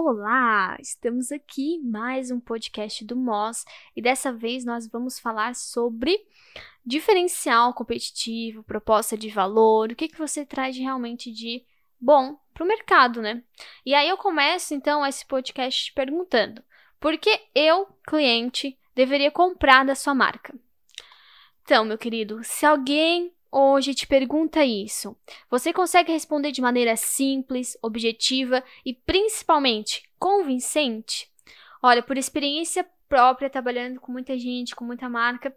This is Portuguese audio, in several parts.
Olá! Estamos aqui mais um podcast do MOS e dessa vez nós vamos falar sobre diferencial competitivo, proposta de valor, o que, que você traz realmente de bom para o mercado, né? E aí eu começo então esse podcast perguntando: por que eu, cliente, deveria comprar da sua marca? Então, meu querido, se alguém hoje te pergunta isso, você consegue responder de maneira simples, objetiva e principalmente convincente? Olha, por experiência própria, trabalhando com muita gente, com muita marca,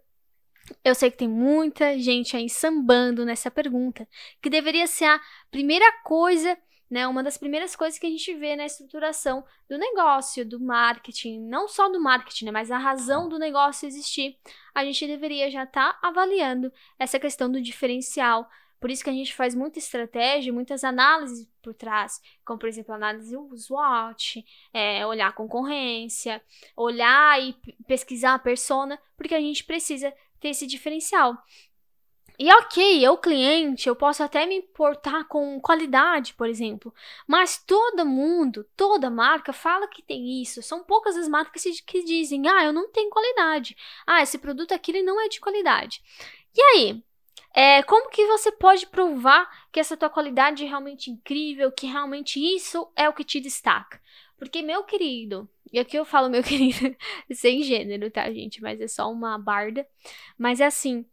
eu sei que tem muita gente aí sambando nessa pergunta, que deveria ser a primeira coisa né? Uma das primeiras coisas que a gente vê na estruturação do negócio, do marketing, não só do marketing, né, mas a razão do negócio existir, a gente deveria já estar tá avaliando essa questão do diferencial. Por isso que a gente faz muita estratégia, muitas análises por trás, como por exemplo, análise SWOT, é, olhar a concorrência, olhar e pesquisar a persona, porque a gente precisa ter esse diferencial. E ok, eu cliente, eu posso até me importar com qualidade, por exemplo, mas todo mundo, toda marca fala que tem isso. São poucas as marcas que dizem, ah, eu não tenho qualidade. Ah, esse produto aqui ele não é de qualidade. E aí, é, como que você pode provar que essa tua qualidade é realmente incrível, que realmente isso é o que te destaca? Porque, meu querido, e aqui eu falo meu querido sem gênero, tá, gente? Mas é só uma barda. Mas é assim,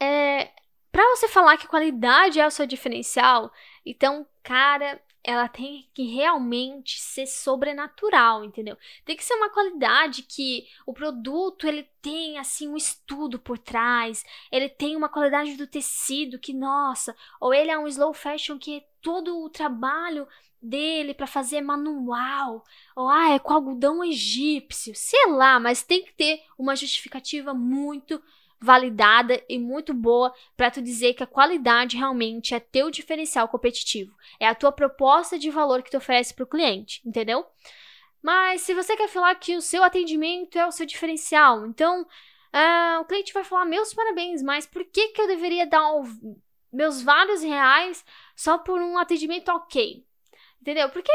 é, para você falar que qualidade é o seu diferencial, então, cara, ela tem que realmente ser sobrenatural, entendeu? Tem que ser uma qualidade que o produto ele tem assim um estudo por trás, ele tem uma qualidade do tecido que nossa, ou ele é um slow fashion que é todo o trabalho dele para fazer manual, ou ah, é com algodão egípcio, sei lá, mas tem que ter uma justificativa muito validada e muito boa para tu dizer que a qualidade realmente é teu diferencial competitivo. É a tua proposta de valor que tu oferece para o cliente, entendeu? Mas se você quer falar que o seu atendimento é o seu diferencial, então uh, o cliente vai falar: meus parabéns, mas por que, que eu deveria dar meus vários reais só por um atendimento ok? Entendeu? Porque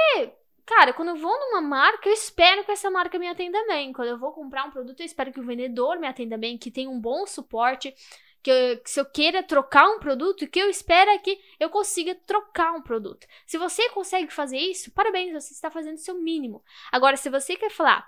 Cara, quando eu vou numa marca, eu espero que essa marca me atenda bem. Quando eu vou comprar um produto, eu espero que o vendedor me atenda bem, que tenha um bom suporte, que, eu, que se eu queira trocar um produto, que eu espero é que eu consiga trocar um produto. Se você consegue fazer isso, parabéns, você está fazendo o seu mínimo. Agora, se você quer falar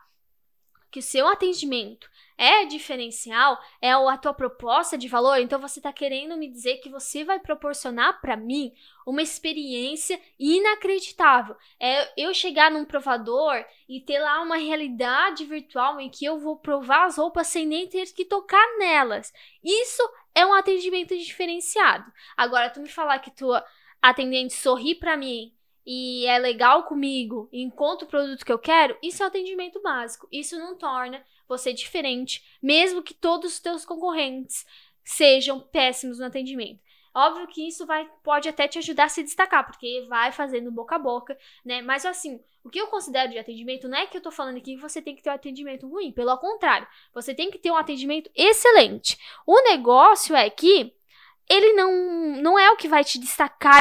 que o seu atendimento é diferencial, é a tua proposta de valor, então você está querendo me dizer que você vai proporcionar para mim uma experiência inacreditável. É eu chegar num provador e ter lá uma realidade virtual em que eu vou provar as roupas sem nem ter que tocar nelas. Isso é um atendimento diferenciado. Agora, tu me falar que tua atendente sorri para mim e é legal comigo encontro o produto que eu quero, isso é atendimento básico. Isso não torna você diferente, mesmo que todos os teus concorrentes sejam péssimos no atendimento. Óbvio que isso vai, pode até te ajudar a se destacar, porque vai fazendo boca a boca, né? Mas assim, o que eu considero de atendimento não é que eu tô falando aqui que você tem que ter um atendimento ruim, pelo contrário, você tem que ter um atendimento excelente. O negócio é que ele não, não é o que vai te destacar